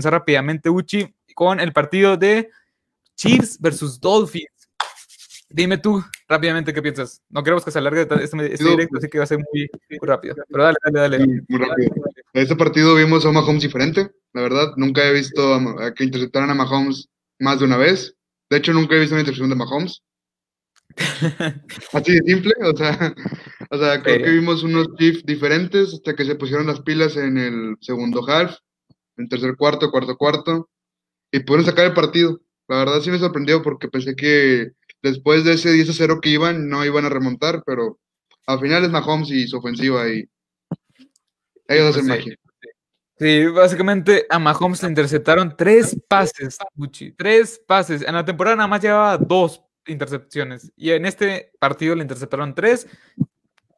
comenzar rápidamente, Uchi, con el partido de Chiefs versus Dolphins. Dime tú rápidamente qué piensas. No queremos que se alargue este, este directo, así que va a ser muy, rápido. Pero dale, dale, dale. muy rápido. En este partido vimos a Mahomes diferente, la verdad. Nunca he visto a, que interceptaran a Mahomes más de una vez. De hecho, nunca he visto una intercepción de Mahomes. Así de simple, o sea, o sea creo que vimos unos Chiefs diferentes hasta que se pusieron las pilas en el segundo half, en tercer cuarto, cuarto cuarto, y pudieron sacar el partido. La verdad sí me sorprendió porque pensé que después de ese 10 a 0 que iban, no iban a remontar, pero al final es Mahomes y su ofensiva y ellos hacen magia. Sí, básicamente a Mahomes le interceptaron tres pases, tres pases. En la temporada nada más llevaba dos intercepciones y en este partido le interceptaron tres.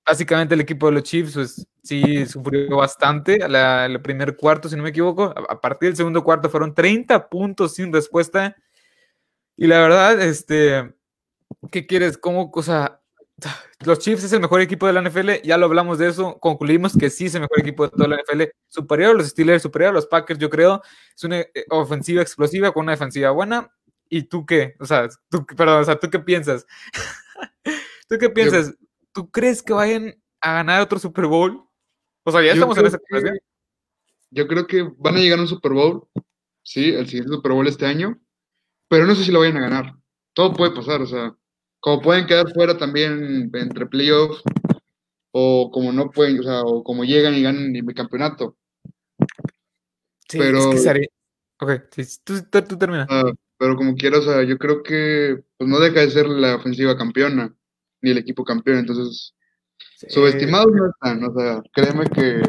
Básicamente el equipo de los Chiefs pues, sí sufrió bastante el primer cuarto, si no me equivoco. A, partir del segundo cuarto fueron 30 puntos sin respuesta. Y la verdad, este, ¿qué quieres? ¿Cómo, o sea, los Chiefs es el mejor equipo de la NFL, ya lo hablamos de eso, concluimos que sí es el mejor equipo de toda la NFL, superior a los Steelers, superior a los Packers, yo creo, es una eh, ofensiva explosiva con una defensiva buena. ¿Y tú qué? O sea, tú, perdón, o sea, ¿tú qué piensas? ¿Tú qué piensas? ¿Tú crees que vayan a ganar otro Super Bowl? O sea, ya estamos en esa situación. Yo creo que van a llegar a un Super Bowl, sí, el siguiente Super Bowl este año, pero no sé si lo vayan a ganar. Todo puede pasar, o sea, como pueden quedar fuera también entre playoffs, o como no pueden, o sea, o como llegan y ganan el campeonato. Sí, pero, es que Ok, sí, tú, tú, termina. Ah, pero como quiera, o sea, yo creo que pues no deja de ser la ofensiva campeona, ni el equipo campeón, entonces subestimados no están, o sea, créeme que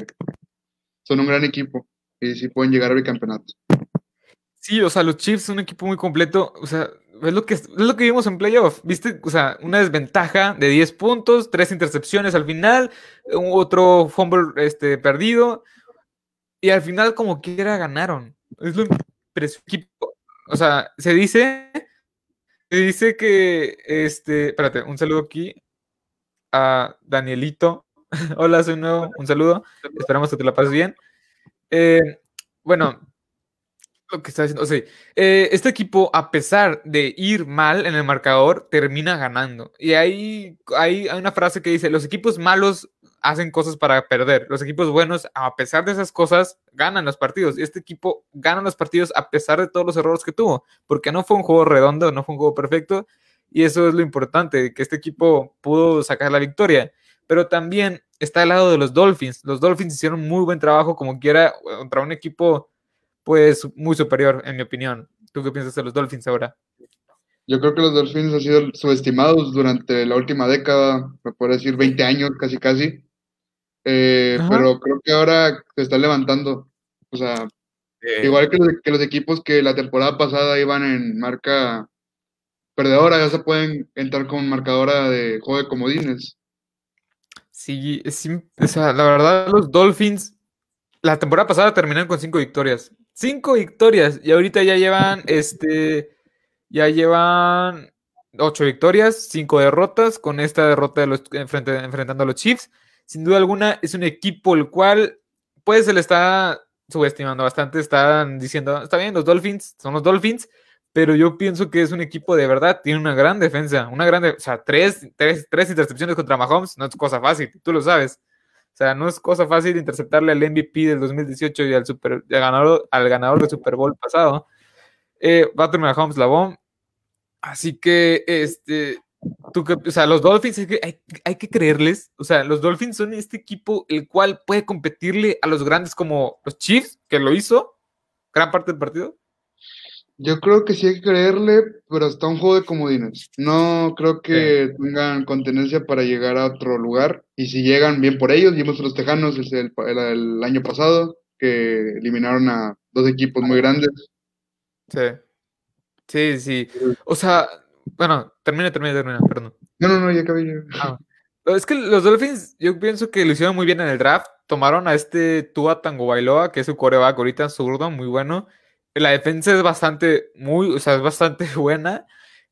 son un gran equipo y sí pueden llegar al campeonato. Sí, o sea, los Chiefs son un equipo muy completo, o sea, es lo que, es lo que vimos en playoff, ¿viste? O sea, una desventaja de 10 puntos, tres intercepciones al final, otro fumble este, perdido, y al final como quiera ganaron. Es lo equipo. O sea, se dice, dice que, este, espérate, un saludo aquí a Danielito. Hola, soy nuevo, un saludo. Esperamos que te la pases bien. Eh, bueno, que está diciendo. O sea, eh, este equipo, a pesar de ir mal en el marcador, termina ganando. Y ahí hay, hay una frase que dice: Los equipos malos hacen cosas para perder. Los equipos buenos, a pesar de esas cosas, ganan los partidos. Este equipo gana los partidos a pesar de todos los errores que tuvo, porque no fue un juego redondo, no fue un juego perfecto. Y eso es lo importante, que este equipo pudo sacar la victoria. Pero también está al lado de los Dolphins. Los Dolphins hicieron muy buen trabajo como quiera contra un equipo pues muy superior, en mi opinión. ¿Tú qué piensas de los Dolphins ahora? Yo creo que los Dolphins han sido subestimados durante la última década, me puedo decir 20 años casi casi. Eh, pero creo que ahora se está levantando. O sea, igual que los, que los, equipos que la temporada pasada iban en marca perdedora, ya se pueden entrar con marcadora de juego de comodines. Sí, sí, o sea, la verdad, los Dolphins la temporada pasada terminaron con cinco victorias. Cinco victorias. Y ahorita ya llevan, este, ya llevan ocho victorias, cinco derrotas, con esta derrota de los, enfrentando a los Chiefs. Sin duda alguna, es un equipo el cual, pues, se le está subestimando bastante. Están diciendo, está bien, los Dolphins son los Dolphins, pero yo pienso que es un equipo de verdad, tiene una gran defensa, una gran, o sea, tres, tres, tres intercepciones contra Mahomes, no es cosa fácil, tú lo sabes. O sea, no es cosa fácil interceptarle al MVP del 2018 y al, super, ganador, al ganador del Super Bowl pasado. Eh, a terminar Holmes la Así que, este, tú o sea, los Dolphins hay que, hay, que creerles. O sea, los Dolphins son este equipo el cual puede competirle a los grandes como los Chiefs, que lo hizo gran parte del partido. Yo creo que sí hay que creerle, pero hasta un juego de comodines. No creo que tengan contenencia para llegar a otro lugar. Y si llegan, bien por ellos. Vimos a los Tejanos el, el, año pasado, que eliminaron a dos equipos muy grandes. Sí. Sí, sí. O sea, bueno, termina, termina, termina, perdón. No, no, no, ya acabé. Ah. Es que los Dolphins, yo pienso que lo hicieron muy bien en el draft. Tomaron a este Tua Tango Bailoa, que es su coreback ahorita, zurdo, muy bueno la defensa es bastante, muy, o sea, es bastante buena.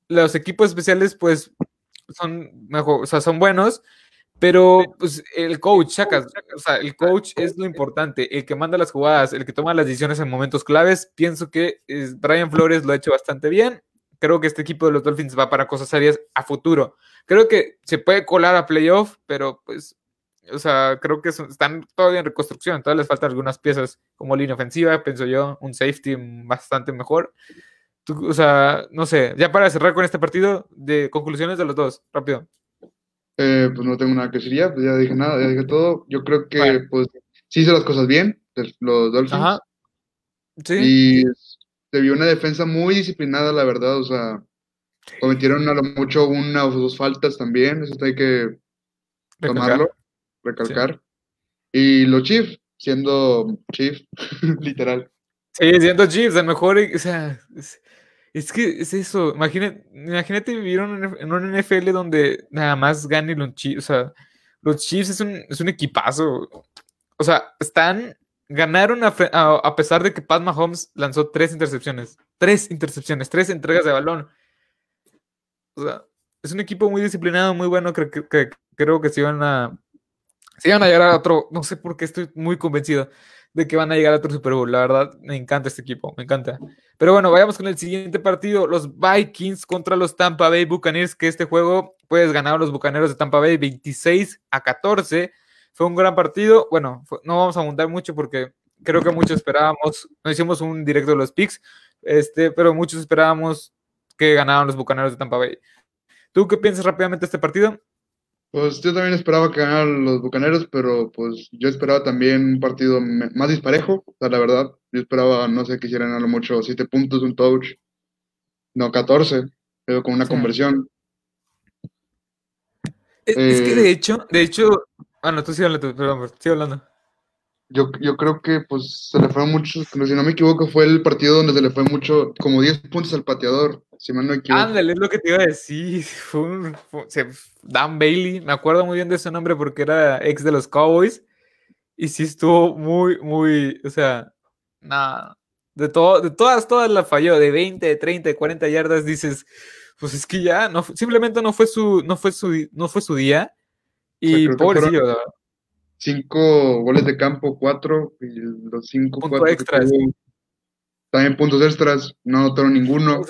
Los equipos especiales, pues, son mejor, o sea, son buenos. Pero pues el coach, sacas, o sea, el coach es lo importante, el que manda las jugadas, el que toma las decisiones en momentos claves. Pienso que Brian Flores lo ha hecho bastante bien. Creo que este equipo de los Dolphins va para cosas serias a futuro. Creo que se puede colar a playoff, pero pues, o sea, creo que están todavía en reconstrucción. Todavía les faltan algunas piezas como línea ofensiva, pienso yo, un safety bastante mejor. o sea, no sé, ya para cerrar con este partido, de conclusiones de los dos, rápido. Eh, pues no tengo nada que decir ya, pues ya dije nada, ya dije todo. Yo creo que pues sí hizo las cosas bien, los Dolphins. Sí. Y se vio una defensa muy disciplinada, la verdad, o sea, cometieron a lo mucho una o dos faltas también, eso hay que tomarlo, recalcar. Y los Chiefs, siendo Chiefs, literal. Sí, siendo Chiefs, a lo mejor, o sea, es que es eso, imagínate, imagínate vivir en un NFL donde nada más gane los Chiefs, o sea, los Chiefs es un, es un equipazo. O sea, están, ganaron a, pesar de que Pat Mahomes lanzó tres intercepciones, tres intercepciones, tres entregas de balón. O sea, es un equipo muy disciplinado, muy bueno, creo que, creo que se iban a, se iban a llegar a otro, no sé por qué estoy muy convencido de que van a llegar a otro Super Bowl. La verdad, me encanta este equipo, me encanta. Pero bueno, vayamos con el siguiente partido, los Vikings contra los Tampa Bay Buccaneers, que este juego puedes ganar a los Bucaneros de Tampa Bay 26 a 14. Fue un gran partido. Bueno, no vamos a montar mucho porque creo que muchos esperábamos, no hicimos un directo de los picks, este, pero muchos esperábamos que ganaran los Bucaneros de Tampa Bay. ¿Tú qué piensas rápidamente de este partido? Pues yo también esperaba que ganaran los Bucaneros, pero pues yo esperaba también un partido más disparejo, o sea, la verdad. Yo esperaba, no sé, que hicieran a lo mucho 7 puntos, un touch, no 14, pero con una conversión. Es, que de eh, hecho, de hecho, bueno, tú sí hablando, perdón, sigue hablando. Yo, yo creo que pues se le fue mucho, si no me equivoco, fue el partido donde se le fue mucho, como 10 puntos al pateador, si mal no equivoco. Ándale, es lo que te iba a decir. Fue un, Dan Bailey, me acuerdo muy bien de ese nombre porque era ex de los Cowboys. Y sí estuvo muy, muy, o sea, nada. De, todo, de todas, todas la falló, de 20, de 30, de 40 yardas, dices, pues es que ya, no, simplemente no fue su, no fue su, no fue su día. Y pobrecillo, cinco goles de campo, cuatro, y los cinco cuatro extras. también puntos extras, no anotaron ninguno.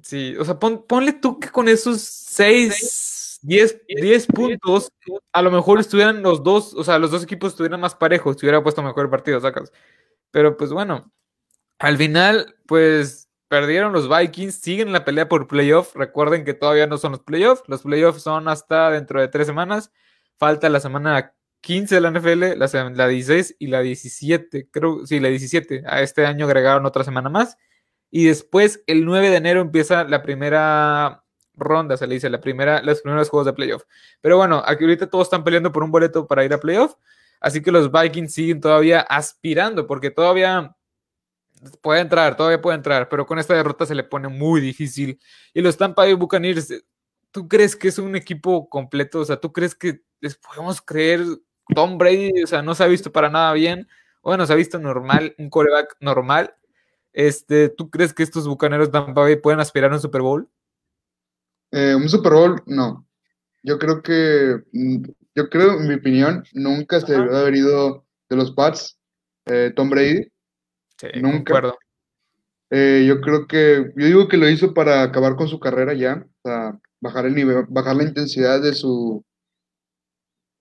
sí, o sea, ponle tú que con esos seis, diez, diez puntos, a lo mejor estuvieran los dos, o sea, los dos equipos estuvieran más parejos, si hubiera puesto mejor partido, sacas. Pero pues bueno, al final, pues perdieron los Vikings, siguen la pelea por playoff. Recuerden que todavía no son los playoffs, los playoffs son hasta dentro de tres semanas. Falta la semana 15 de la NFL, la, la 16 y la 17, creo, sí, la 17. A este año agregaron otra semana más. Y después, el 9 de enero, empieza la primera ronda, se le dice, la primera, los primeros juegos de playoff. Pero bueno, aquí ahorita todos están peleando por un boleto para ir a playoff. Así que los Vikings siguen todavía aspirando, porque todavía puede entrar, todavía puede entrar, pero con esta derrota se le pone muy difícil. Y los Tampa Bay Buccaneers, ¿tú crees que es un equipo completo? O sea, ¿tú crees que les podemos creer Tom Brady, o sea, no se ha visto para nada bien. Bueno, se ha visto normal, un coreback normal. Este, ¿Tú crees que estos bucaneros Tampa Bay pueden aspirar a un Super Bowl? Eh, un Super Bowl, no. Yo creo que, mm, yo creo, en mi opinión, nunca se debió haber ido de los Pats eh, Tom Brady. Sí, nunca. Eh, yo creo que, yo digo que lo hizo para acabar con su carrera ya, o sea, bajar el nivel, bajar la intensidad de su,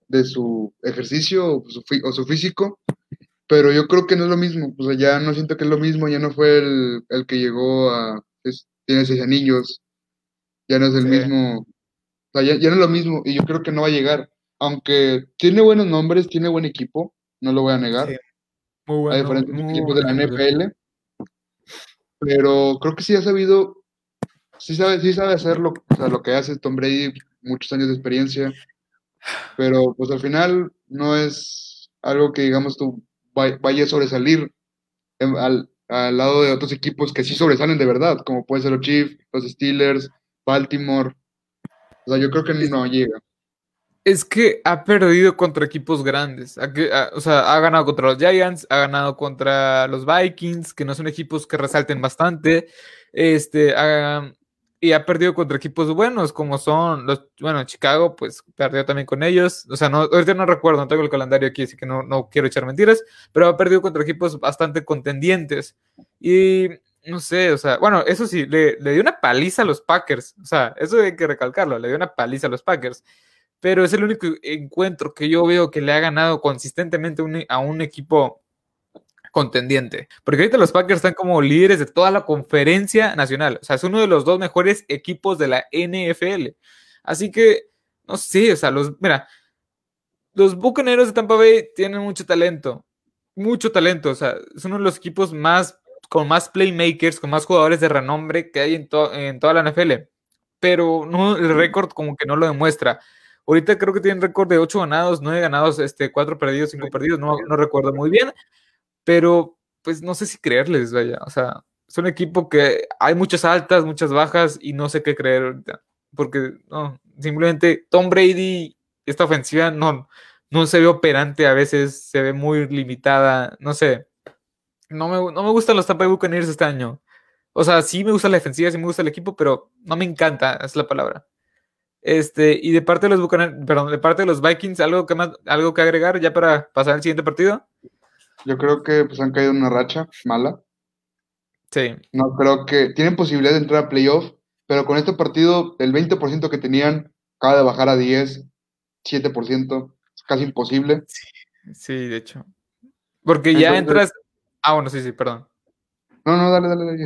de su ejercicio o su, físico, pero yo creo que no es lo mismo, o sea, ya no siento que es lo mismo, ya no fue el, que llegó a, tiene seis anillos, ya no es el mismo, o sea, ya, no es lo mismo, y yo creo que no va a llegar, aunque tiene buenos nombres, tiene buen equipo, no lo voy a negar, muy bueno, a diferentes equipos de la NFL, pero creo que sí ha sabido, sí sabe, sí sabe hacer lo, o sea, lo que hace Tom Brady, muchos años de experiencia, pero pues al final no es algo que digamos tú vaya a sobresalir al, al, lado de otros equipos que sí sobresalen de verdad, como puede ser los Chiefs, los Steelers, Baltimore. O sea, yo creo que no llega. Es que ha perdido contra equipos grandes. o sea, ha ganado contra los Giants, ha ganado contra los Vikings, que no son equipos que resalten bastante. Este, y ha perdido contra equipos buenos, como son los, bueno, Chicago, pues perdió también con ellos. O sea, no, ahorita no recuerdo, no tengo el calendario aquí, así que no, no quiero echar mentiras, pero ha perdido contra equipos bastante contendientes. Y no sé, o sea, bueno, eso sí, le, le dio una paliza a los Packers. O sea, eso hay que recalcarlo, le dio una paliza a los Packers. Pero es el único encuentro que yo veo que le ha ganado consistentemente a un equipo contendiente. Porque ahorita los Packers están como líderes de toda la conferencia nacional. O sea, es uno de los dos mejores equipos de la NFL. Así que, no sé, o sea, los, mira, los Bucaneros de Tampa Bay tienen mucho talento. Mucho talento. O sea, es uno de los equipos más, con más playmakers, con más jugadores de renombre que hay en, en toda la NFL. Pero no, el récord como que no lo demuestra. Ahorita creo que tienen récord de 8 ganados, 9 ganados, este, 4 perdidos, 5 perdidos, no, no recuerdo muy bien pero pues no sé si creerles, vaya, o sea, es un equipo que hay muchas altas, muchas bajas y no sé qué creer ahorita, porque no, simplemente Tom Brady, esta ofensiva no, no se ve operante a veces, se ve muy limitada, no sé, no me, no me gustan los Tampa Bay Buccaneers este año. O sea, sí me gusta la defensiva, sí me gusta el equipo, pero no me encanta, es la palabra. Este, y de parte de los Buccaneers, perdón, de parte de los Vikings, algo que más, algo que agregar ya para pasar al siguiente partido. Yo creo que pues han caído en una racha mala. Sí. No creo que tienen posibilidad de entrar a playoff, pero con este partido el 20% que tenían acaba de bajar a 10, 7%, es casi imposible. Sí, de hecho. Porque ya entras Ah, bueno, sí, sí, perdón. No, no, dale, dale, dale.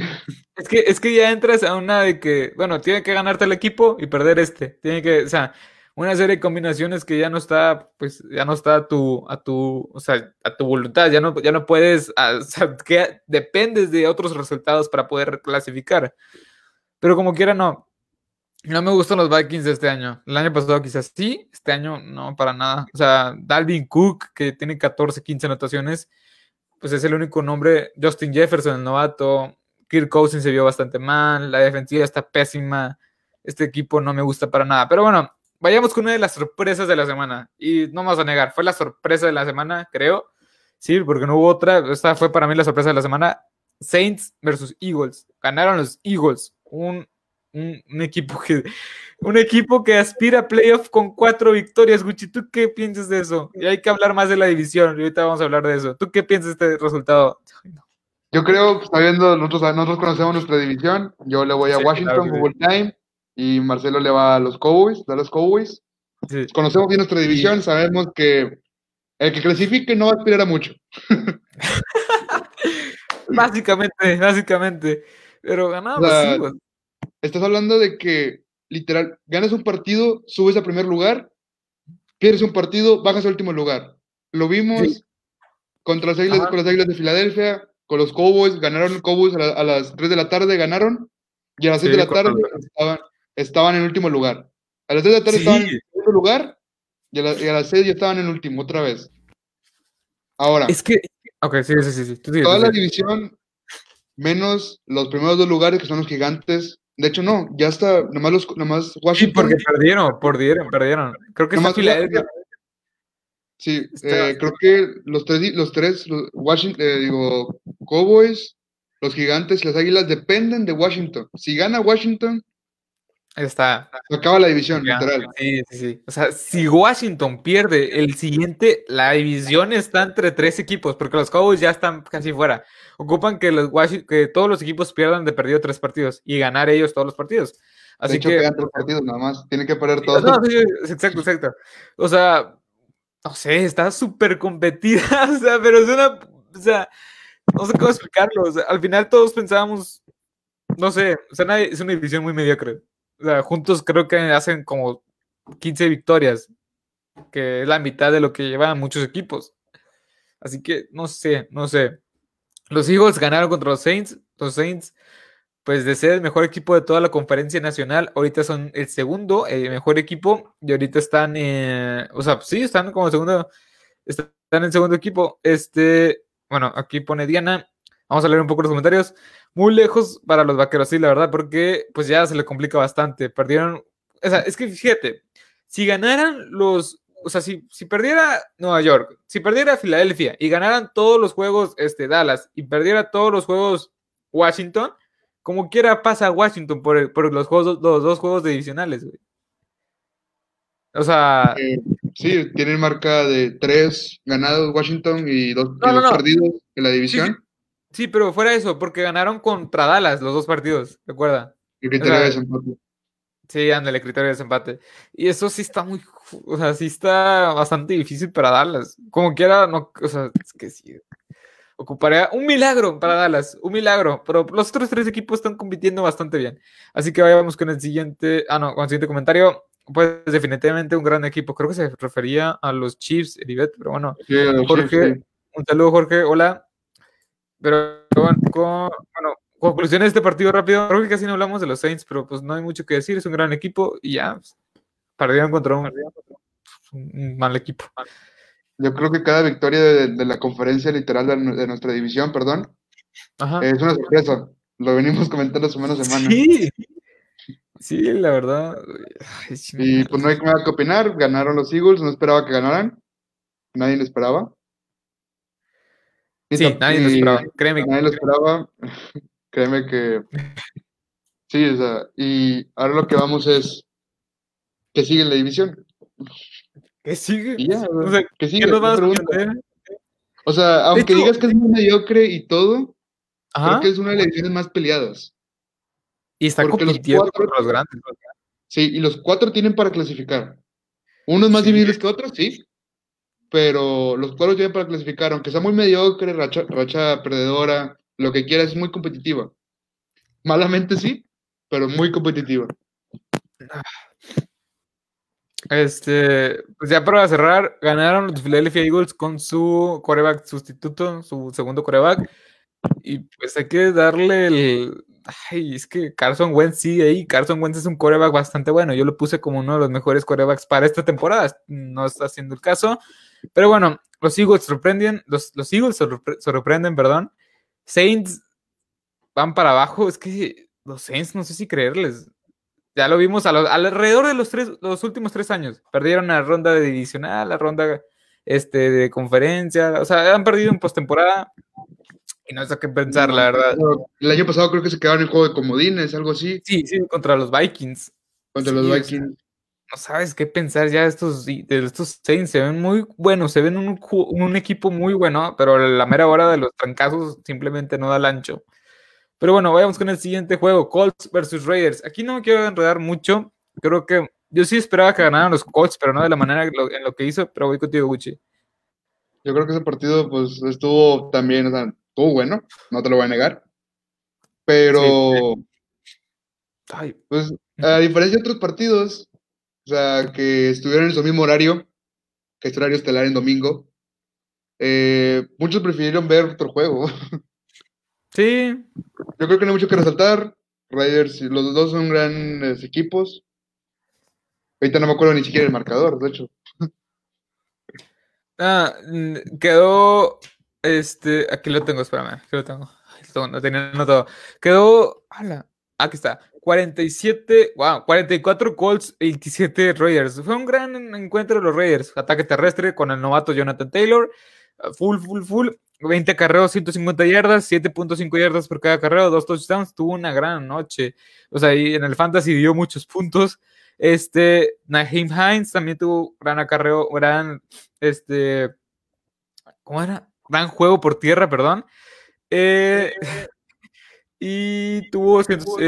Es que, es que ya entras a una de que, bueno, tiene que ganarte el equipo y perder este. Tiene que, o sea, una serie de combinaciones que ya no está, pues ya no está a tu, a tu, o sea, a tu voluntad, ya no, ya no puedes, o sea, que dependes de otros resultados para poder clasificar. Pero como quiera, no. No me gustan los Vikings este año. El año pasado quizás sí, este año no, para nada. O sea, Dalvin Cook, que tiene 14, 15 anotaciones, pues es el único nombre. Justin Jefferson, el novato. Kirk Cousins se vio bastante mal. La defensiva está pésima. Este equipo no me gusta para nada. Pero bueno, vayamos con una de las sorpresas de la semana. Y no vamos a negar, fue la sorpresa de la semana, creo. Sí, porque no hubo otra. Esta fue para mí la sorpresa de la semana. Saints versus Eagles. Ganaron los Eagles. Un, un, equipo que un equipo que aspira a playoff con cuatro victorias. Gucci, ¿tú qué piensas de eso? Y hay que hablar más de la división. Y ahorita vamos a hablar de eso. ¿Tú qué piensas de este resultado? Yo creo, sabiendo, nosotros, nosotros conocemos nuestra división. Yo le voy a Washington, Google Time y Marcelo le va a los Cowboys, a los Cowboys. Conocemos bien nuestra división, sabemos que el que clasifique no va a aspirar a mucho. básicamente, básicamente. Pero ganamos. Estás hablando de que, literal, ganas un partido, subes a primer lugar, pierdes un partido, bajas al último lugar. Lo vimos contra las águilas, con las águilas de Filadelfia, con los Cowboys, ganaron Cowboys a, las 3 de la tarde, ganaron, y a las 6 de la tarde estaban, estaban en último lugar. A las 3 de la tarde estaban en segundo lugar y a, las 6 ya estaban en último, otra vez. Ahora. Es que. Ok, sí, sí, sí. toda la división, menos los primeros dos lugares que son los gigantes. De hecho, no, ya está, nomás, los, nomás Washington. Sí, porque perdieron, perdieron, perdieron. Creo que nomás Filadelfia. Sí, eh, creo que los tres, los tres Washington, eh, digo, Cowboys, los gigantes y las águilas dependen de Washington. Si gana Washington, Está. acaba la división, literal. Sí, sí, sí. O sea, si Washington pierde el siguiente, la división está entre tres equipos, porque los Cowboys ya están casi fuera. Ocupan que, los que todos los equipos pierdan de perdido tres partidos y ganar ellos todos los partidos. Así de hecho, que. Quedan tres partidos nada más. Tienen que perder todos. No, sí, exacto, exacto. O sea, no sé, está súper competida. O sea, pero es una. O sea, no sé cómo explicarlo. O sea, al final todos pensábamos. No sé, o sea, es una división muy mediocre. Juntos creo que hacen como 15 victorias, que es la mitad de lo que llevan muchos equipos. Así que no sé, no sé. Los Eagles ganaron contra los Saints. Los Saints, pues de ser el mejor equipo de toda la conferencia nacional, ahorita son el segundo el mejor equipo y ahorita están, eh, o sea, sí, están como segundo, están en segundo equipo. Este, bueno, aquí pone Diana. Vamos a leer un poco los comentarios muy lejos para los vaqueros, sí, la verdad, porque pues ya se le complica bastante. Perdieron, o sea, es que fíjate, si ganaran los, o sea, si, si perdiera Nueva York, si perdiera Filadelfia y ganaran todos los juegos este, Dallas y perdiera todos los juegos Washington, como quiera pasa a Washington por, por los, juegos, los dos juegos divisionales, güey. O sea. Eh, sí, tienen marca de tres ganados Washington y dos, perdidos en la división. Sí, pero fuera eso, porque ganaron contra Dallas los dos partidos, recuerda. El criterio de desempate. Sí, anda, el criterio de desempate. Y eso sí está muy. O sea, sí está bastante difícil para Dallas. Como quiera, no. O sea, es que sí. Ocuparía un milagro para Dallas, un milagro. Pero los otros tres equipos están compitiendo bastante bien. Así que vayamos con el siguiente. Ah, no, con el siguiente comentario pues definitivamente un gran equipo. Creo que se refería a los Chiefs, Eribet, pero bueno. Jorge, un saludo, Jorge, hola. Pero bueno, conclusiones de este partido rápido. Creo que casi no hablamos de los Saints, pero pues no hay mucho que decir. Es un gran equipo y ya pues, perdieron contra un, mal equipo. Yo creo que cada victoria de, la conferencia literal de, nuestra división, perdón, es una sorpresa. Lo venimos comentando semana a semana. Sí, Sí, la verdad. y pues no hay nada que opinar. Ganaron los Eagles, no esperaba que ganaran. Nadie lo esperaba. Sí, nadie lo esperaba. Créeme. Nadie lo esperaba. Créeme que. Sí, o sea, y ahora lo que vamos es que sigue la división. ¿Qué sigue? o sea, que sigue. o sea, aunque digas que es muy mediocre y todo, creo que es una de las divisiones más peleadas. Y está compitiendo los, cuatro, los grandes. Sí, y los cuatro tienen para clasificar. Unos más difíciles que otros, sí. Pero los cuatro tienen para clasificar, aunque sea muy mediocre, racha, racha perdedora, lo que quieras, es muy competitiva. Malamente sí, pero muy competitiva. Este, pues ya para cerrar, ganaron los Philadelphia Eagles con su coreback sustituto, su segundo coreback. Y pues hay que darle el, Ay, es que Carson Wentz sigue ahí. Carson Wentz es un coreback bastante bueno. Yo lo puse como uno de los mejores corebacks para esta temporada. No está haciendo el caso. Pero bueno, los Eagles sorprenden. Los, los Eagles sorprenden, perdón. Saints van para abajo. Es que los Saints no sé si creerles. Ya lo vimos alrededor de los, tres, los últimos tres años. Perdieron la ronda de divisional, la ronda este, de conferencia. O sea, han perdido en postemporada. Y no sé qué pensar, la verdad. El año pasado creo que se quedaron en juego de comodines, algo así. Sí, sí, contra los Vikings. Contra los Vikings. No sabes qué pensar ya estos, de estos Saints. Se ven muy buenos, se ven un, un equipo muy bueno, pero la mera hora de los trancazos simplemente no da el ancho. Pero bueno, vayamos con el siguiente juego, Colts versus Raiders. Aquí no me quiero enredar mucho. Creo que yo sí esperaba que ganaran los Colts, pero no de la manera en lo, que hizo, pero voy contigo, Gucci. Yo creo que ese partido pues estuvo también, o sea, estuvo bueno, no te lo voy a negar. Pero, pues, a diferencia de otros partidos, o sea, que estuvieron en su mismo horario, que es horario estelar en domingo, eh, muchos prefirieron ver otro juego. Sí. Yo creo que no hay mucho que resaltar. Raiders, los dos son grandes equipos. Ahorita no me acuerdo ni siquiera el marcador, de hecho. Ah, quedó este, aquí lo tengo, espérame, aquí lo tengo. No tenía notado. Quedó, aquí está. 47, wow, 44 Colts, 27 Raiders. Fue un gran encuentro de los Raiders. Ataque terrestre con el novato Jonathan Taylor. Full, full, full. 20 carreos, 150 yardas, 7.5 yardas por cada carreo, dos touchdowns. Tuvo una gran noche. O sea, y en el fantasy dio muchos puntos. Este, Naheem Hines también tuvo gran acarreo, gran, este, ¿cómo era? gran juego por tierra, perdón. Eh, y tuvo 158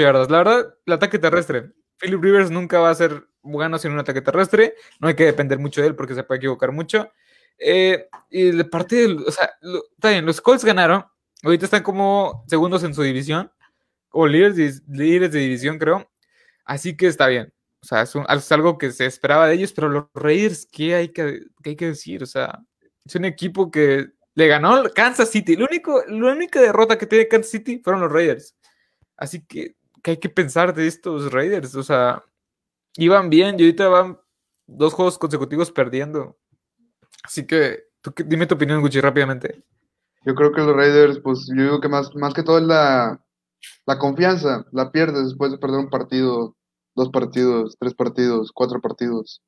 eh, yardas. La verdad, el ataque terrestre. Philip Rivers nunca va a ser bueno sin un ataque terrestre. No hay que depender mucho de él porque se puede equivocar mucho. Eh, y de parte de, o sea, está bien, los Colts ganaron. Ahorita están como segundos en su división. O líderes, líderes de división, creo. Así que está bien. O sea, es, algo que se esperaba de ellos, pero los Raiders, ¿qué hay que, qué hay que decir? O sea, es un equipo que le ganó Kansas City. Lo único, la única derrota que tiene Kansas City fueron los Raiders. Así que, ¿qué hay que pensar de estos Raiders? O sea, iban bien y ahorita van dos juegos consecutivos perdiendo. Así que, dime tu opinión, Gucci, rápidamente. Yo creo que los Raiders, pues yo digo que más, más que todo es la, la confianza. La pierdes después de perder un partido, dos partidos, tres partidos, cuatro partidos.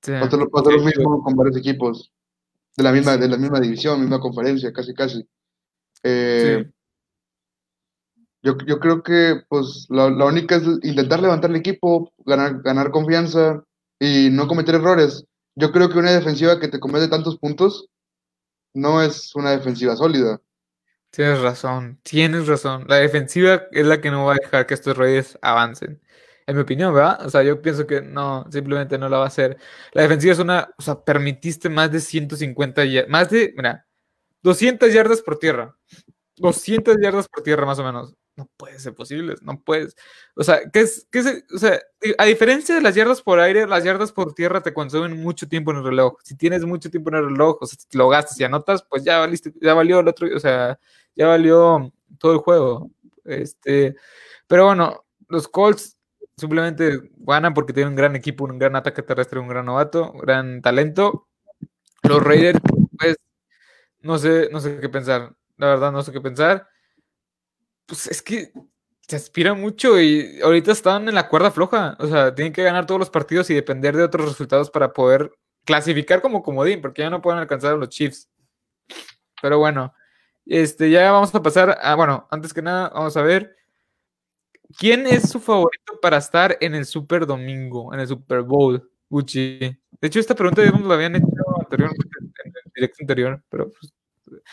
Sí. Pasa lo, lo mismo con varios equipos de la misma, de la misma división, misma conferencia, casi, casi. Eh, Yo, yo creo que pues la, la, única es intentar levantar el equipo, ganar, ganar confianza y no cometer errores. Yo creo que una defensiva que te comete tantos puntos no es una defensiva sólida. Tienes razón, tienes razón. La defensiva es la que no va a dejar que estos Reyes avancen. En mi opinión, ¿verdad? O sea, yo pienso que no, simplemente no la va a hacer. La defensiva es una, o sea, permitiste más de 150 yardas, más de, mira, 200 yardas por tierra. 200 yardas por tierra más o menos no puede ser posible, no puedes. O sea, ¿qué es, qué es, o sea, a diferencia de las yardas por aire, las yardas por tierra te consumen mucho tiempo en el reloj. Si tienes mucho tiempo en el reloj, o sea, si lo gastas y anotas, pues ya valiste, ya valió el otro, o sea, ya valió todo el juego. Este, pero bueno, los Colts simplemente ganan porque tienen un gran equipo, un gran ataque terrestre, un gran novato, gran talento. Los Raiders, pues, no sé, no sé qué pensar. La verdad, no sé qué pensar pues es que se aspira mucho y ahorita están en la cuerda floja. O sea, tienen que ganar todos los partidos y depender de otros resultados para poder clasificar como comodín, porque ya no pueden alcanzar a los Chiefs. Pero bueno, este, ya vamos a pasar a, bueno, antes que nada, vamos a ver. ¿Quién es su favorito para estar en el Super Domingo, en el Super Bowl, Gucci? De hecho, esta pregunta ya nos la habían hecho anteriormente, en el directo anterior, pero pues,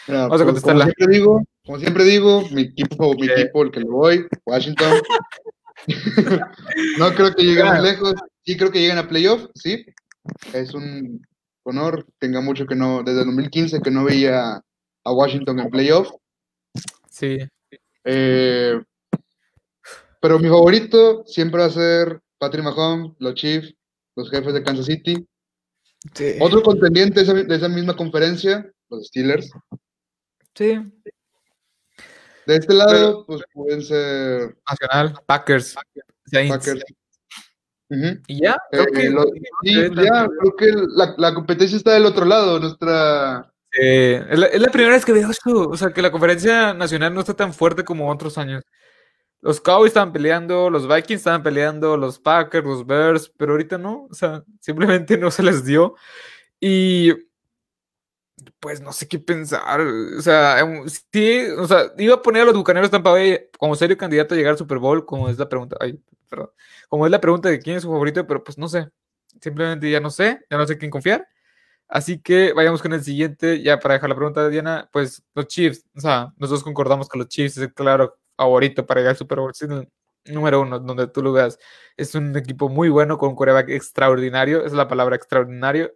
vamos a pues, contestarla. Como siempre digo, como siempre digo, mi equipo, mi equipo, el que le voy, Washington. no creo que lleguen muy lejos. Sí creo que lleguen a playoff, sí. Es un honor. Tenga mucho que no, desde el 2015 que no veía a Washington en playoff. Sí. Eh, pero mi favorito siempre va a ser Patrick Mahomes, los Chiefs, los jefes de Kansas City. Otro contendiente de esa, de esa misma conferencia, los Steelers. Sí. De este lado, pues pueden ser. Nacional, Packers. Packers. Y ya, creo eh, que, sí, ya, creo que la, la, competencia está del otro lado, nuestra... es, la, es, la, primera vez que veo esto, o sea, que la conferencia nacional no está tan fuerte como otros años. Los Cowboys estaban peleando, los Vikings estaban peleando, los Packers, los Bears, pero ahorita no, o sea, simplemente no se les dio. Y pues no sé qué pensar. O sea, em, sí, o sea, iba a poner a los Bucaneros Tampa Bay como serio candidato a llegar al Super Bowl, como es la pregunta, ay, perdón, como es la pregunta de quién es su favorito, pero pues no sé. Simplemente ya no sé, ya no sé quién confiar. Así que vayamos con el siguiente, ya para dejar la pregunta de Diana, pues los Chiefs, o sea, nosotros concordamos que los Chiefs es claro favorito para llegar al Super Bowl, número uno, donde tú lo veas. Es un equipo muy bueno con un coreback extraordinario, es la palabra extraordinario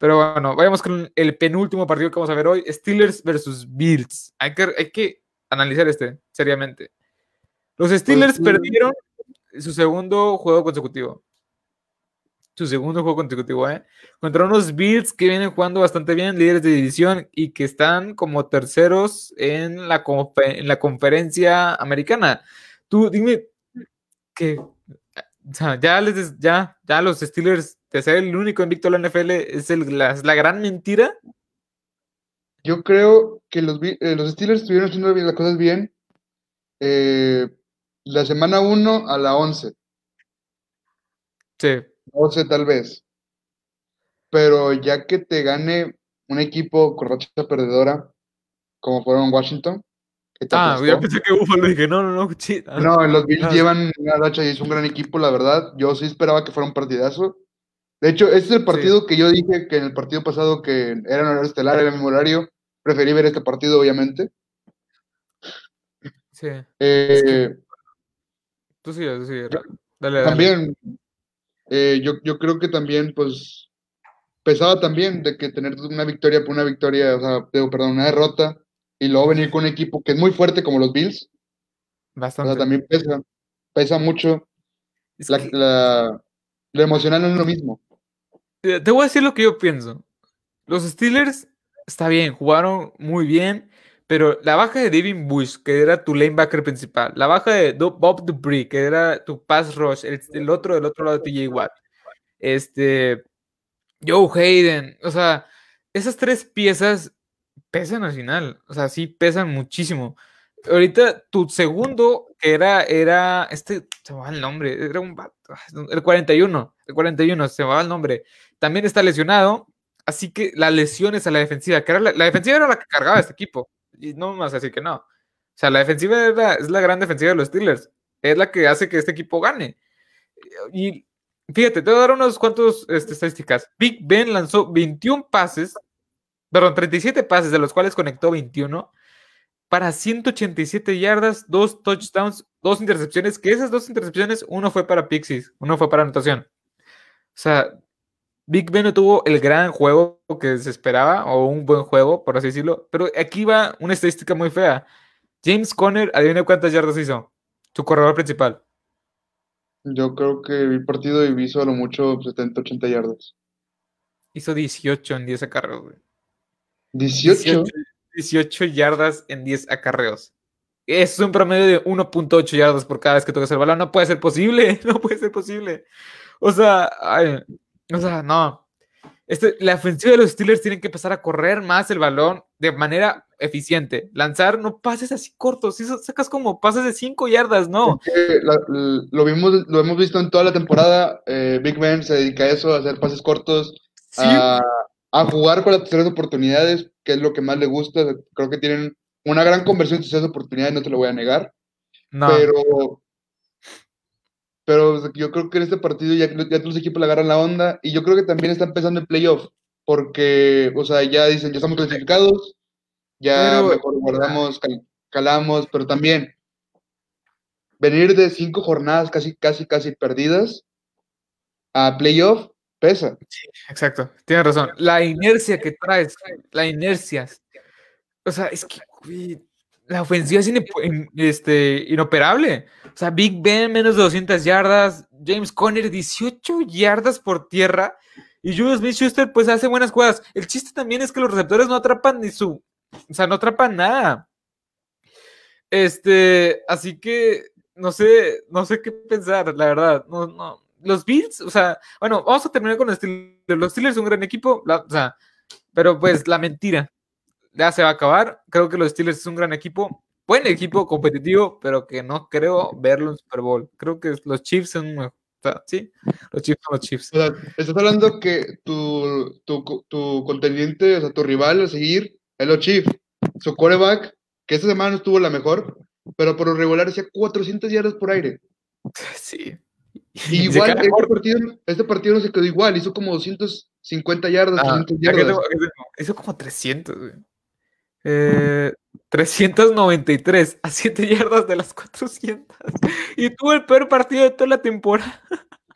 pero bueno, vayamos con el penúltimo partido que vamos a ver hoy, Steelers versus Bills. Hay que, hay que analizar este seriamente. Los Steelers pues perdieron su segundo juego consecutivo. Su segundo juego consecutivo, ¿eh? Contra unos Bills que vienen jugando bastante bien, líderes de división y que están como terceros en la, en la conferencia americana. Tú dime que ya, les, ya, ya los Steelers de ser el único invicto de la NFL es el, la, gran mentira? Yo creo que los, eh, los Steelers estuvieron haciendo las cosas bien eh, la semana 1 a la 11. Sí. 12 tal vez. Pero ya que te gane un equipo con racha perdedora, como fueron Washington. Ah, yo pensé que Buffalo dije, no, no, no, No, los Bills ah. llevan una racha y es un gran equipo, la verdad. Yo sí esperaba que fuera un partidazo. De hecho, este es el partido que yo dije que en el partido pasado que era un horario estelar, era el mismo horario. Preferí ver este partido, obviamente. Sí. Eh, tú sí, tú sí. Dale, también, eh, yo, yo creo que también, pues, pesaba también de que tener una victoria por una victoria, o sea, perdón, una derrota, y luego venir con un equipo que es muy fuerte como los Bills. Bastante. O sea, también pesa, pesa mucho. la, lo emocional no es lo mismo. Te voy a decir lo que yo pienso. Los Steelers, está bien, jugaron muy bien, pero la baja de Devin Bush, que era tu lanebacker principal, la baja de Bob Dupree, que era tu pass rush, el, otro del otro lado de TJ Watt, este, Joe Hayden, o sea, esas tres piezas pesan al final, o sea, sí pesan muchísimo. Ahorita tu segundo, que era, era, este, se me va el nombre, era un el 41, el 41, se me va el nombre, también está lesionado, así que la lesión es a la defensiva, que era la, defensiva era la que cargaba este equipo, y no me vas a decir que no. O sea, la defensiva es la, es la gran defensiva de los Steelers. Es la que hace que este equipo gane. Y fíjate, te voy a dar unos cuantos este, estadísticas. Big Ben lanzó 21 pases, perdón, 37 pases, de los cuales conectó 21 para 187 yardas, dos touchdowns, dos intercepciones, que esas dos intercepciones, uno fue para Pixies, uno fue para anotación. O sea, Big Ben no tuvo el gran juego que se esperaba, o un buen juego, por así decirlo, pero aquí va una estadística muy fea. James Conner, adivina cuántas yardas hizo, su corredor principal. Yo creo que el partido y hizo a lo mucho 70, 80 yardas. Hizo 18 en 10 acarreos, güey. 18. 18 yardas en 10 acarreos. Es un promedio de 1.8 yardas por cada vez que tocas el balón. No puede ser posible. No puede ser posible. O sea, o sea, no. Este, la ofensiva de los Steelers tienen que empezar a correr más el balón de manera eficiente. Lanzar, no pases así cortos. Si sacas como pases de 5 yardas, no. lo, vimos, lo hemos visto en toda la temporada. Eh, Big Ben se dedica a eso, a hacer pases cortos, a, a, jugar con las terceras oportunidades que es lo que más le gusta. Creo que tienen una gran conversión de esas oportunidades, no te lo voy a negar. Pero, pero yo creo que en este partido ya, ya todos los equipos le agarran la onda y yo creo que también está empezando el playoff porque, o sea, ya dicen, ya estamos clasificados, ya mejor guardamos, calamos, pero también venir de cinco jornadas casi, casi, casi perdidas a playoff pesa. Sí, exacto, tienes razón. La inercia que traes, la inercia. O sea, es que la ofensiva es este, inoperable. O sea, Big Ben menos de 200 yardas, James Conner 18 yardas por tierra y Julius Smith-Schuster pues hace buenas jugadas. El chiste también es que los receptores no atrapan ni su, o sea, no atrapan nada. Este, así que no sé, no sé qué pensar, la verdad. No, no, los Bills, o sea, bueno, vamos a terminar con los Steelers. Los Steelers son un gran equipo, o sea, pero pues la mentira ya se va a acabar. Creo que los Steelers es un gran equipo, buen equipo competitivo, pero que no creo verlo en Super Bowl. Creo que los Chiefs son o sea, sí, los Chiefs son los Chiefs. O sea, estás hablando que tu, tu, tu contendiente, o sea, tu rival a seguir es los Chiefs. Su quarterback, que esta semana no estuvo la mejor, pero por lo regular hacía 400 yardas por aire. Sí, igual, este partido, este partido, no se quedó igual, hizo como 250 yardas, ah, yardas. hizo como 300, güey. Eh, 393 a 7 yardas de las 400. Y tuvo el peor partido de toda la temporada.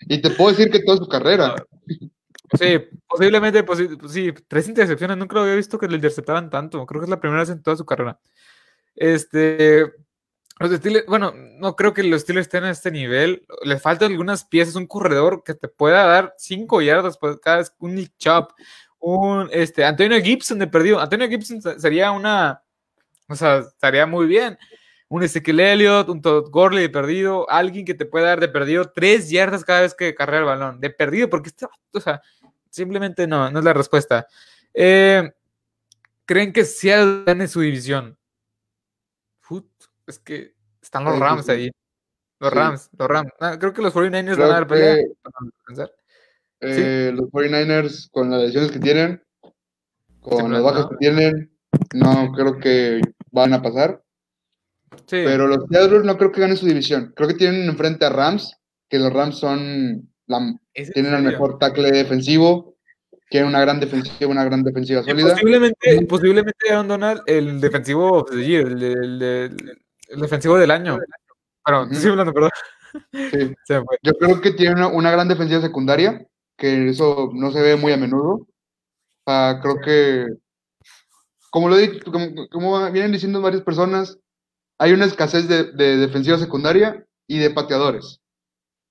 Y te puedo decir que toda su carrera. Sí, posiblemente, pues, sí, tres intercepciones. Nunca lo había visto que le interceptaban tanto. Creo que es la primera vez en toda su carrera. Este, los Steelers, bueno, no creo que los Steelers estén a este nivel. Le faltan algunas piezas, un corredor que te pueda dar 5 yardas por cada vez, un Nick Chop, un este, Antonio Gibson de perdido. Antonio Gibson sería una, o sea, estaría muy bien. Un Ezekiel Elliott, un Todd Gorley de perdido, alguien que te pueda dar de perdido 3 yardas cada vez que carrea el balón. De perdido, porque este, o sea, simplemente no, no es la respuesta. Eh, ¿Creen que Seattle gane su división? es que están los Rams ahí. Los Rams, los Rams. Ah, creo que los 49ers van a dar pelea. Eh, los 49ers, con las lesiones que tienen, con las bajas que tienen, no creo que van a pasar. Pero los Seattle no creo que ganen su división. Creo que tienen enfrente a Rams, que los Rams son tienen el mejor tackle defensivo, tienen una gran defensiva, una gran defensiva sólida. posiblemente, posiblemente abandonar el defensivo el, el defensivo del año. Bueno, estoy hablando, perdón. Sí. Yo creo que tiene una, gran defensiva secundaria, que eso no se ve muy a menudo. creo que, como lo he dicho, como, vienen diciendo varias personas, hay una escasez de, defensiva secundaria y de pateadores.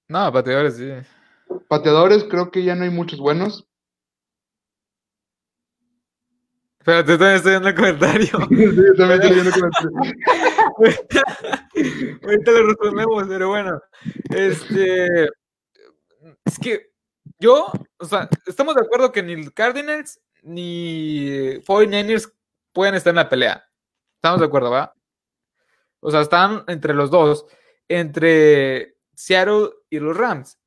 No, pateadores, sí. Pateadores, creo que ya no hay muchos buenos. Espérate, también estoy viendo el comentario. sí, también estoy viendo el comentario. Ahorita lo respondemos, pero bueno. Este. Es que yo, o sea, estamos de acuerdo que ni Cardinals ni 49ers pueden estar en la pelea. Estamos de acuerdo, ¿va? O sea, están entre los dos, entre Seattle y los Rams.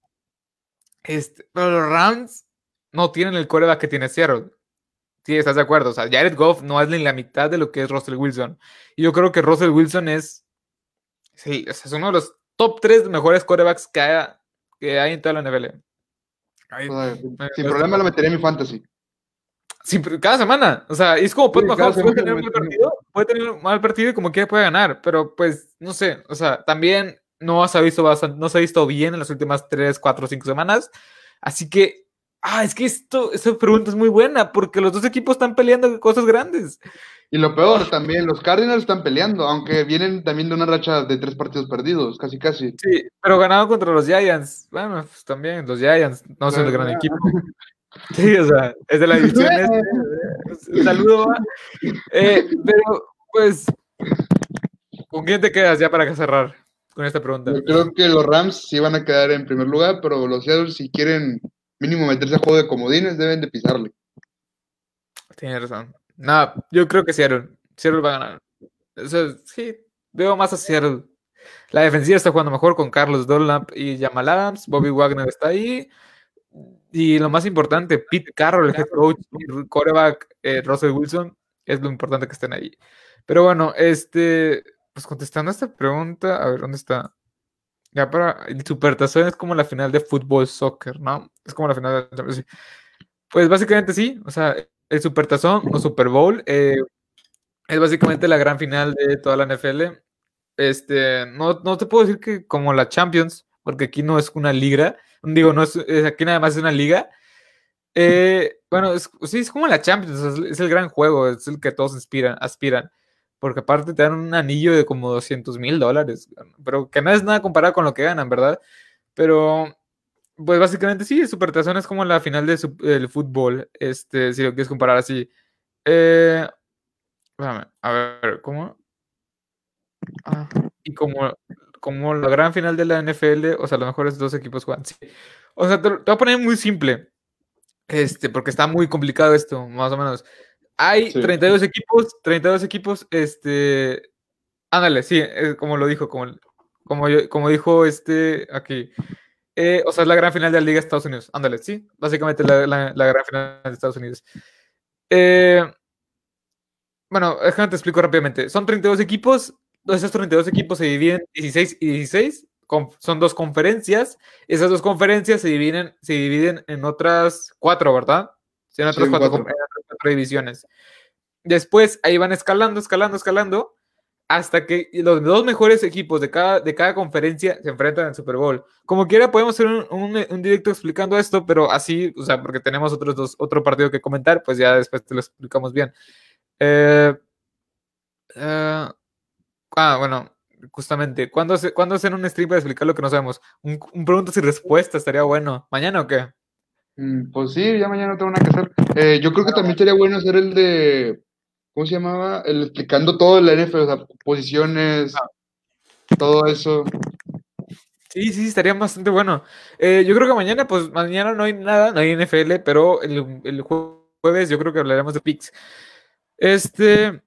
Este, pero los Rams no tienen el coreback que tiene Seattle. Sí, estás de acuerdo. O sea, Jared Goff no es ni la mitad de lo que es Russell Wilson. Y yo creo que Russell Wilson es. Sí, es uno de los top 3 mejores quarterbacks que, que hay en toda la NFL. Sin problema lo metería en mi fantasy. cada semana. O sea, es como puede tener un mal partido, puede tener un mal partido y como quiera puede ganar. Pero pues, no sé. O sea, también no se ha visto bastante, no se ha visto bien en las últimas 3, 4, 5 semanas. Así que Ah, es que esto, esa pregunta es muy buena, porque los dos equipos están peleando cosas grandes. Y lo peor también, los Cardinals están peleando, aunque vienen también de una racha de tres partidos perdidos, casi casi. Sí, pero ganado contra los Giants. Bueno, pues también, los Giants no son el gran equipo. Sí, o sea, es de la división. este. Saludo. Eh, pero, pues, ¿con quién te quedas ya para cerrar con esta pregunta? Yo creo que los Rams sí van a quedar en primer lugar, pero los Seattle si quieren mínimo meterse a juego de comodines, deben de pisarle. Tienes razón. No, yo creo que Seattle. Seattle va a ganar. sí, veo más a Seattle. La defensiva está jugando mejor con Carlos Dunlap y Jamal Adams. Bobby Wagner está ahí. Y lo más importante, Pete Carroll, el head coach, coreback eh, Russell Wilson, es lo importante que estén ahí. Pero bueno, este, pues contestando a esta pregunta, a ver, ¿dónde está? Ya para el Supertazón es como la final de fútbol soccer, ¿no? Es como la final de Pues básicamente sí, o sea, el Supertazón o Super Bowl eh, es básicamente la gran final de toda la NFL. Este, no, no te puedo decir que como la Champions, porque aquí no es una liga, digo, no es, aquí nada más es una liga. Eh, bueno, sí, es como la Champions, es el gran juego, es el que todos aspiran porque aparte te dan un anillo de como 200 mil dólares, pero que no es nada comparado con lo que ganan, ¿verdad? Pero, pues básicamente sí, Supertazón es como la final del fútbol, este, si lo quieres comparar así. Eh, a ver, ¿cómo? Ah, y como, como la gran final de la NFL, o sea, los mejores dos equipos juegan. Sí. O sea, te, te voy a poner muy simple, este, porque está muy complicado esto, más o menos. Hay 32 equipos, 32 equipos, este, ándale, sí, como lo dijo, como, como, como dijo este aquí. Eh, o sea, es la gran final de la Liga de Estados Unidos. Ándale, sí, básicamente la, la, gran final de Estados Unidos. Eh, bueno, déjame te explico rápidamente. Son 32 equipos, esos 32 equipos se dividen en 16 y 16, son dos conferencias. Esas dos conferencias se dividen, se dividen en otras cuatro, ¿verdad? en otras cuatro, divisiones. Después ahí van escalando, escalando, escalando, hasta que los dos mejores equipos de cada, de cada conferencia se enfrentan en Super Bowl. Como quiera, podemos hacer un, directo explicando esto, pero así, o sea, porque tenemos otros dos, otro partido que comentar, pues ya después te lo explicamos bien. Eh, eh, ah, bueno, justamente, ¿cuándo, hacen un stream para explicar lo que no sabemos? Un, un preguntas y respuestas estaría bueno. ¿Mañana o qué? Mm, pues sí, ya mañana tengo nada que hacer. Eh, yo creo que también sería bueno hacer el de, ¿cómo se llamaba? El explicando todo el NFL, o sea, posiciones, ah. todo eso. Sí, sí, estaría bastante bueno. Eh, yo creo que mañana, pues mañana no hay nada, no hay NFL, pero el, el jueves yo creo que hablaremos de picks. Este,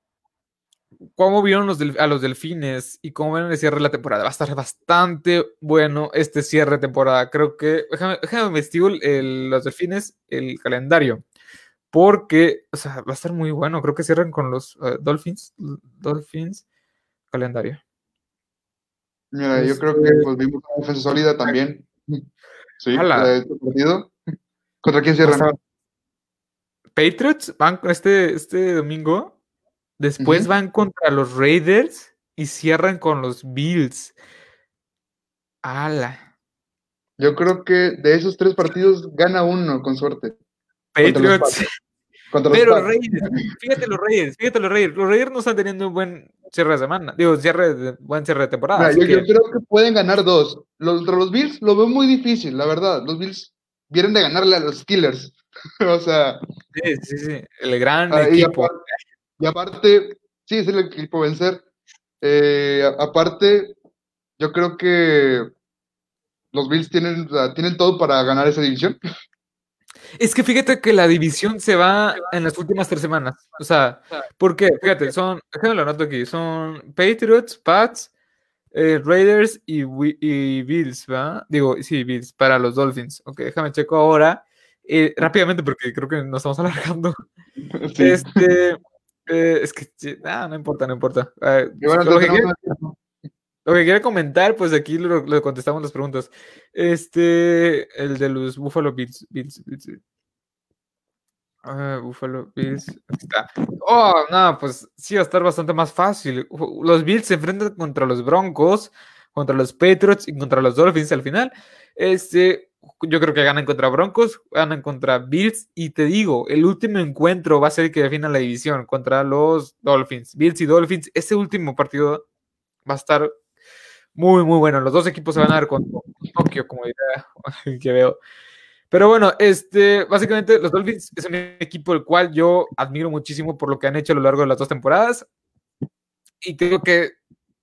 cómo vieron los a los delfines y cómo ven el cierre de la temporada. Va a estar bastante bueno este cierre de temporada. Creo que, déjame, déjame investigar los delfines, el calendario. Porque, o sea, va a estar muy bueno. Creo que cierran con los eh, Dolphins. Dolphins, calendario. Mira, yo creo que este pues, vimos una defensa sólida también. Sí, este partido. ¿Contra quién cierran? Patriots van este, este domingo Después van contra los Raiders y cierran con los Bills. ¡Hala! Yo creo que de esos tres partidos gana uno, con suerte. Patriots. Pero Raiders, fíjate los Raiders, fíjate los Raiders. Los Raiders no están teniendo un buen cierre de semana. Digo, cierre de, buen cierre de temporada. yo, creo que pueden ganar dos. Los, los Bills lo veo muy difícil, la verdad. Los Bills vienen de ganarle a los Killers. o sea. Sí, sí, sí. El gran equipo. Y aparte, sí, es el equipo vencer. Eh, aparte, yo creo que los Bills tienen, tienen todo para ganar esa división. Es que fíjate que la división se va en las últimas tres semanas. O sea, ¿por qué? Fíjate, son, déjame lo anoto aquí, son Patriots, Pats, eh, Raiders y, y, Bills, ¿va? Digo, sí, Bills, para los Dolphins. Ok, déjame checo ahora Eh, rápidamente, porque creo que nos estamos alargando. Este, eh, es que, no importa, no importa. lo, que quiere, comentar, pues aquí le contestamos las preguntas. Este, el de los Buffalo Bills. Bills, Bills. Ah, Buffalo Bills. Está. Oh, no, pues sí va a estar bastante más fácil. Los Bills se enfrentan contra los Broncos, contra los Patriots y contra los Dolphins al final. Este, yo creo que ganan contra Broncos, ganan contra Bills y te digo, el último encuentro va a ser el que defina la división contra los Dolphins. Bills y Dolphins, ese último partido va a estar muy, muy bueno. Los dos equipos se van a dar con Tokio, como diría que veo. Pero bueno, este, básicamente los Dolphins es un equipo el cual yo admiro muchísimo por lo que han hecho a lo largo de las dos temporadas. Y creo que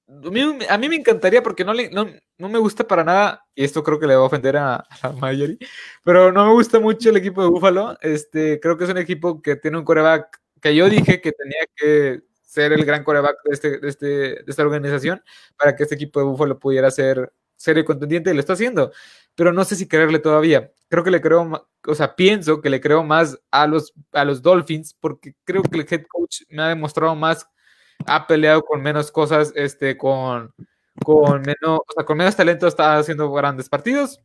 a mí, me encantaría porque no, le, no, me gusta para nada, y esto creo que le va a ofender a, la mayoría, pero no me gusta mucho el equipo de Buffalo. Este, creo que es un equipo que tiene un coreback que yo dije que tenía que ser el gran coreback de, este, de, este, de esta organización para que este equipo de Buffalo pudiera ser serio y contendiente y lo está haciendo. Pero no sé si creerle todavía creo que le creo, o sea, pienso que le creo más a los, a los Dolphins porque creo que el head coach me ha demostrado más, ha peleado con menos cosas, este, con, con menos, o sea, con menos talento está haciendo grandes partidos.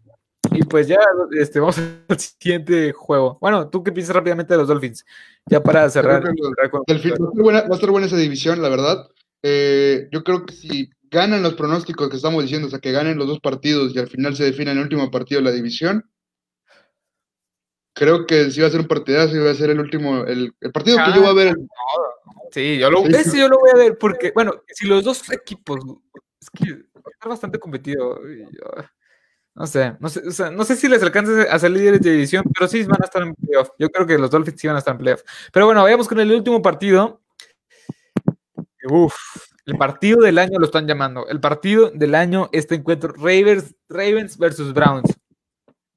Y pues ya, este, vamos al siguiente juego. Bueno, ¿tú qué piensas rápidamente de los Dolphins? Ya para cerrar. Delfín, va, a estar buena, esa división, la verdad. Eh, yo creo que si ganan los pronósticos que estamos diciendo, o sea, que ganen los dos partidos y al final se define el último partido de la división, creo que sí va a ser un partidazo y va a ser el último, el, partido que yo voy a ver. Sí, yo lo, ese yo lo voy a ver porque, bueno, si los dos equipos, es que va bastante competido. No sé, no sé, o sea, no sé si les alcanza a ser líderes de división, pero sí van a estar en playoff. Yo creo que los Dolphins sí van a estar en playoff. Pero bueno, vayamos con el último partido. Uf, el partido del año lo están llamando. El partido del año, este encuentro, Ravens, Ravens versus Browns.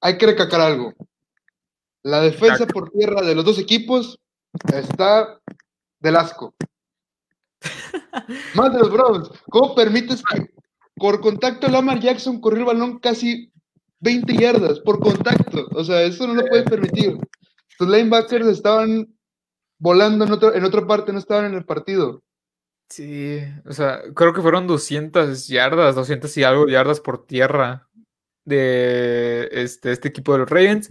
Hay que recacar algo. La defensa por tierra de los dos equipos está del asco. Los Browns. ¿Cómo permites que por contacto Lamar Jackson corrió el balón casi 20 yardas? Por contacto. O sea, eso no lo puedes permitir. Tus linebackers estaban volando en, en otra parte, no estaban en el partido. Sí, o sea, creo que fueron 200 yardas, 200 y algo yardas por tierra de este, este equipo de los Ravens.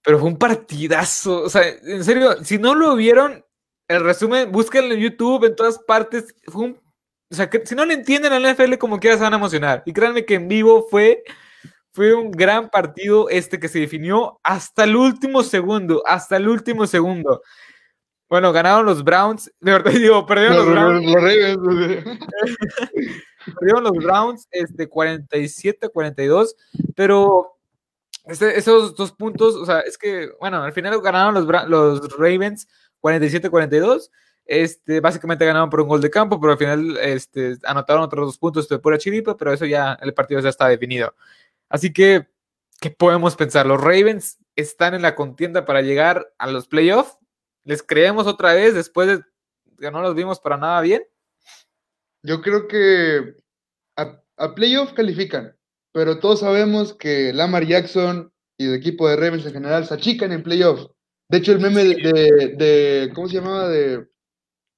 Pero fue un partidazo. O sea, en serio, si no lo vieron, el resumen, búsquenlo en YouTube, en todas partes. Fue un, o sea, que si no le entienden al NFL como quiera, se van a emocionar. Y créanme que en vivo fue, fue un gran partido este que se definió hasta el último segundo. Hasta el último segundo. Bueno, ganaron los Browns. De verdad, digo, perdieron los, Browns. perdieron los Browns este, 47-42. Pero este, esos dos puntos, o sea, es que, bueno, al final ganaron los, los Ravens 47-42. Este, básicamente ganaron por un gol de campo, pero al final este, anotaron otros dos puntos de pura chiripa, pero eso ya, el partido ya está definido. Así que, ¿qué podemos pensar? ¿Los Ravens están en la contienda para llegar a los playoffs? ¿Les creemos otra vez después de que no los vimos para nada bien? Yo creo que a, a playoff califican pero todos sabemos que Lamar Jackson y el equipo de Ravens en general se achican en playoffs. De hecho, el meme de, ¿cómo se llamaba? De,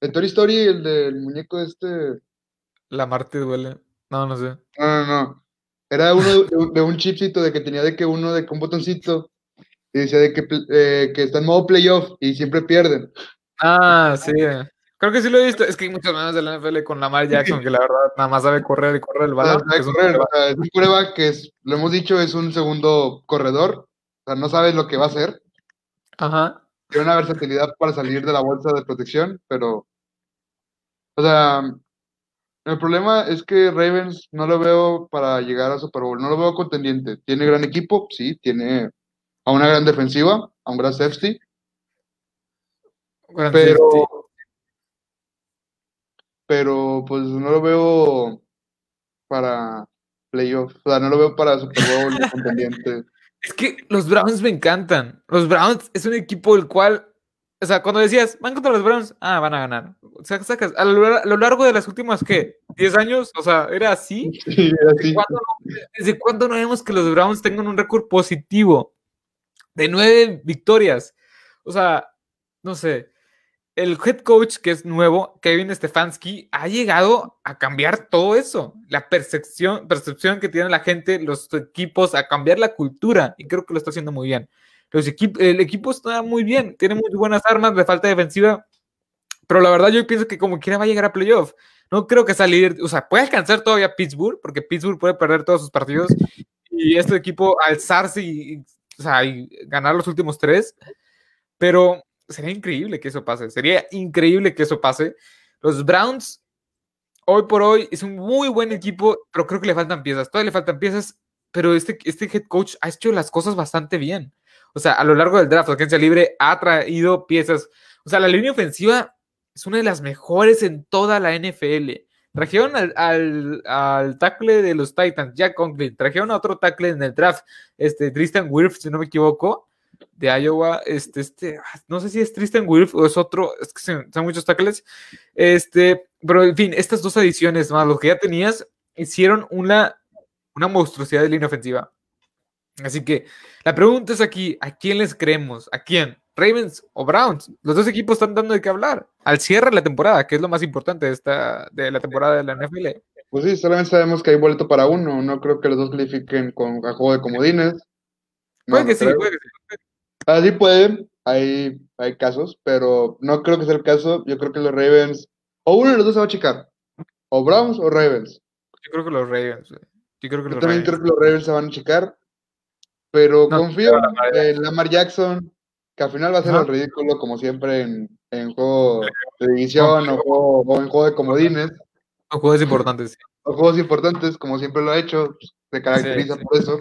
de Toy Story, el del muñeco este. Lamar te duele. No, no sé. No, no, no. Era uno de, un chipcito de que tenía de que uno de con un botoncito y decía de que, eh, que está en modo playoff y siempre pierden. Ah, sí. Creo que sí lo he visto. Es que hay muchos memes de la NFL con Lamar Jackson que la verdad nada más sabe correr y correr el balón. es, un prueba que es, lo hemos dicho, es un segundo corredor. O sea, no sabes lo que va a hacer. Ajá. Tiene una versatilidad para salir de la bolsa de protección, pero. O sea, el problema es que Ravens no lo veo para llegar a Super Bowl. No lo veo contendiente. Tiene gran equipo, sí. Tiene a una gran defensiva, a un gran safety. pero pero pues no lo veo para playoff, o sea, no lo veo para Super Bowl contendiente. Es que los Browns me encantan. Los Browns es un equipo el cual, o sea, cuando decías, van contra los Browns, ah, van a ganar. O sea, sacas, a lo, largo de las últimas, ¿qué? ¿10 años? O sea, ¿era así? Sí, era así. ¿Desde cuándo no vemos que los Browns tengan un récord positivo? de nueve victorias. O sea, no sé. El head coach que es nuevo, Kevin Stefanski, ha llegado a cambiar todo eso. La percepción, percepción que tiene la gente, los equipos, a cambiar la cultura. Y creo que lo está haciendo muy bien. Los el equipo está muy bien, tiene muy buenas armas, de falta defensiva. Pero la verdad, yo pienso que como quiera va a llegar a playoff. No creo que salir, o sea, puede alcanzar todavía Pittsburgh, porque Pittsburgh puede perder todos sus partidos y este equipo alzarse y o sea, y ganar los últimos tres, pero sería increíble que eso pase, sería increíble que eso pase. Los Browns, hoy por hoy, es un muy buen equipo, pero creo que le faltan piezas, todavía le faltan piezas, pero este, este head coach ha hecho las cosas bastante bien. O sea, a lo largo del draft, la agencia libre ha traído piezas. O sea, la línea ofensiva es una de las mejores en toda la NFL. Trajeron al, al, al, tackle de los Titans, Jack Conklin. Trajeron a otro tackle en el draft, este, Tristan Wirf, si no me equivoco, de Iowa. Este, este, no sé si es Tristan Wirf o es otro, es que son, muchos tackles. Este, pero en fin, estas dos adiciones más lo que ya tenías hicieron una, una monstruosidad de línea ofensiva. Así que la pregunta es aquí, ¿a quién les creemos? ¿A quién? Ravens o Browns. Los dos equipos están dando de qué hablar. Al cierre de la temporada, que es lo más importante de, esta, de la temporada de la NFL. Pues sí, solamente sabemos que hay boleto para uno. No creo que los dos califiquen con a juego de comodines. puede que sí, puede que sí. Así puede, hay, hay casos, pero no creo que sea el caso. Yo creo que los Ravens, o uno de los dos se va a checar. O Browns o Ravens. Yo creo que los Ravens. Yo, creo que Yo también creo que los Ravens se van a checar. Pero confío en Lamar Jackson que al final va a ser el ridículo como siempre en, en juego de división o, en juego de comodines. O juegos importantes. O juegos importantes, como siempre lo ha hecho, pues, se caracteriza por eso.